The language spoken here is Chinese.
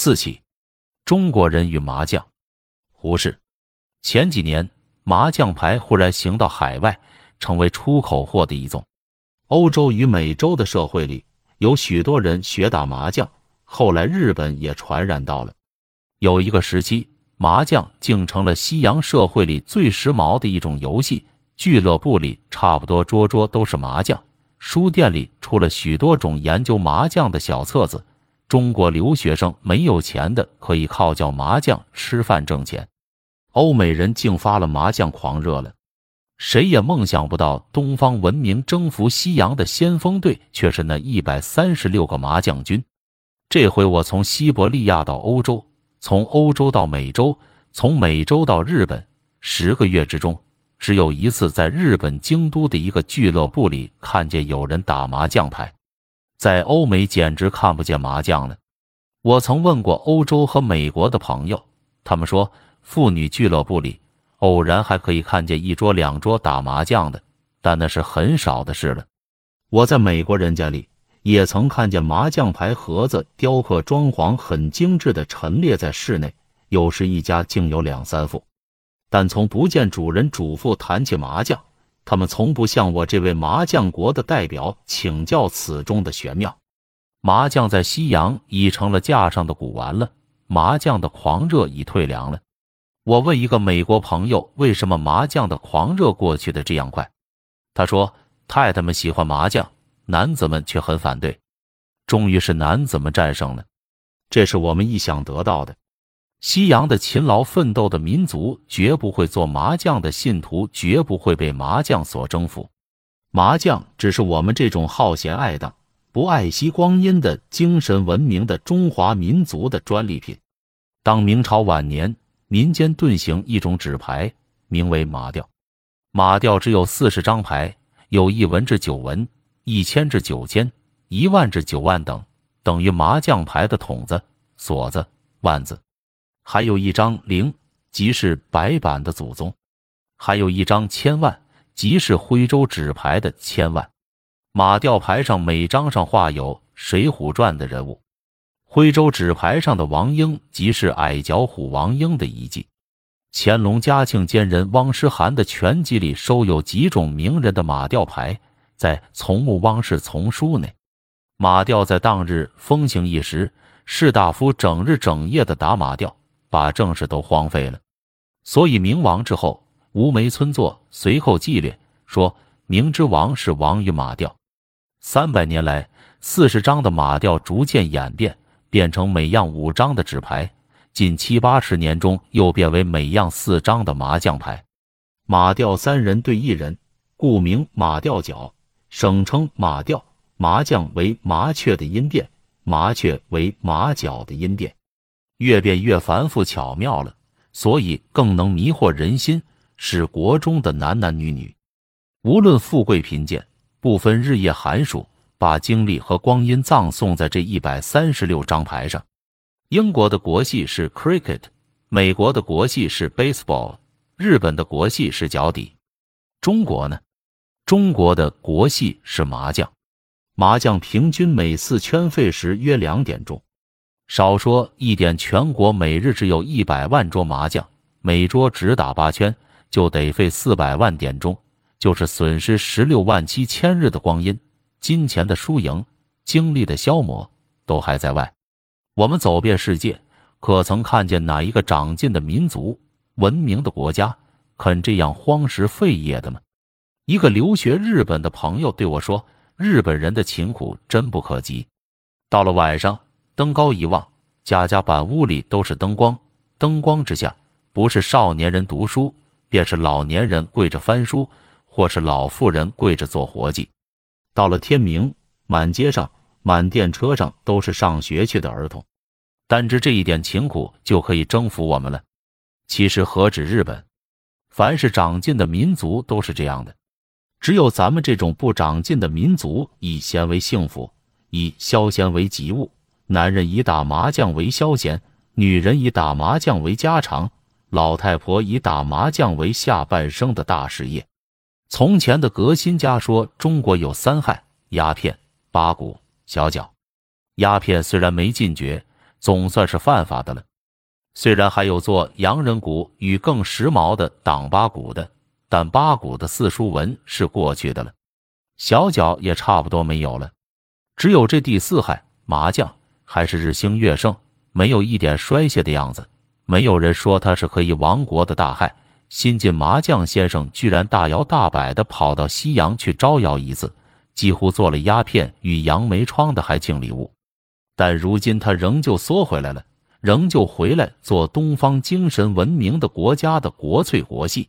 四起，中国人与麻将。胡适，前几年麻将牌忽然行到海外，成为出口货的一种。欧洲与美洲的社会里有许多人学打麻将，后来日本也传染到了。有一个时期，麻将竟成了西洋社会里最时髦的一种游戏。俱乐部里差不多桌桌都是麻将，书店里出了许多种研究麻将的小册子。中国留学生没有钱的，可以靠叫麻将吃饭挣钱。欧美人竟发了麻将狂热了。谁也梦想不到，东方文明征服西洋的先锋队却是那一百三十六个麻将军。这回我从西伯利亚到欧洲，从欧洲到美洲，从美洲到日本，十个月之中，只有一次在日本京都的一个俱乐部里看见有人打麻将牌，在欧美简直看不见麻将了。我曾问过欧洲和美国的朋友，他们说妇女俱乐部里。偶然还可以看见一桌两桌打麻将的，但那是很少的事了。我在美国人家里也曾看见麻将牌盒子雕刻装潢很精致的陈列在室内，有时一家竟有两三副。但从不见主人主妇谈起麻将，他们从不向我这位麻将国的代表请教此中的玄妙。麻将在西洋已成了架上的古玩了，麻将的狂热已退凉了。我问一个美国朋友，为什么麻将的狂热过去的这样快？他说：“太太们喜欢麻将，男子们却很反对。终于是男子们战胜了，这是我们意想得到的。西洋的勤劳奋斗的民族绝不会做麻将的信徒，绝不会被麻将所征服。麻将只是我们这种好闲爱荡、不爱惜光阴的精神文明的中华民族的专利品。当明朝晚年。”民间遁形一种纸牌，名为马吊。马吊只有四十张牌，有一文至九文，一千至九千，一万至九万等，等于麻将牌的筒子、锁子、腕子。还有一张零，即是白板的祖宗；还有一张千万，即是徽州纸牌的千万。马吊牌上每张上画有《水浒传》的人物。徽州纸牌上的王英，即是矮脚虎王英的遗迹。乾隆、嘉庆间人汪师涵的全集里收有几种名人的马吊牌，在《从木汪氏丛书》内。马吊在当日风行一时，士大夫整日整夜的打马吊，把正事都荒废了。所以明亡之后，吴梅村作随后纪略说，明之王是亡于马吊。三百年来，四十张的马吊逐渐演变。变成每样五张的纸牌，近七八十年中又变为每样四张的麻将牌。马吊三人对一人，故名马吊脚，省称马吊。麻将为麻雀的音变，麻雀为马脚的音变，越变越繁复巧妙了，所以更能迷惑人心，使国中的男男女女，无论富贵贫贱，不分日夜寒暑。把精力和光阴葬送在这一百三十六张牌上。英国的国戏是 cricket，美国的国戏是 baseball，日本的国戏是脚底。中国呢？中国的国戏是麻将。麻将平均每次圈费时约两点钟，少说一点，全国每日只有一百万桌麻将，每桌只打八圈，就得费四百万点钟，就是损失十六万七千日的光阴。金钱的输赢，精力的消磨，都还在外。我们走遍世界，可曾看见哪一个长进的民族、文明的国家肯这样荒食废业的吗？一个留学日本的朋友对我说：“日本人的勤苦真不可及。到了晚上，登高一望，家家板屋里都是灯光，灯光之下，不是少年人读书，便是老年人跪着翻书，或是老妇人跪着做活计。”到了天明，满街上、满电车上都是上学去的儿童。单知这一点勤苦就可以征服我们了。其实何止日本，凡是长进的民族都是这样的。只有咱们这种不长进的民族，以闲为幸福，以消闲为己物。男人以打麻将为消闲，女人以打麻将为家常，老太婆以打麻将为下半生的大事业。从前的革新家说，中国有三害：鸦片、八股、小脚。鸦片虽然没禁绝，总算是犯法的了。虽然还有做洋人鼓与更时髦的党八股的，但八股的四书文是过去的了，小脚也差不多没有了。只有这第四害麻将还是日兴月盛，没有一点衰谢的样子。没有人说他是可以亡国的大害。新晋麻将先生居然大摇大摆的跑到西洋去招摇一次，几乎做了鸦片与杨梅窗的还敬礼物。但如今他仍旧缩回来了。仍旧回来做东方精神文明的国家的国粹国戏。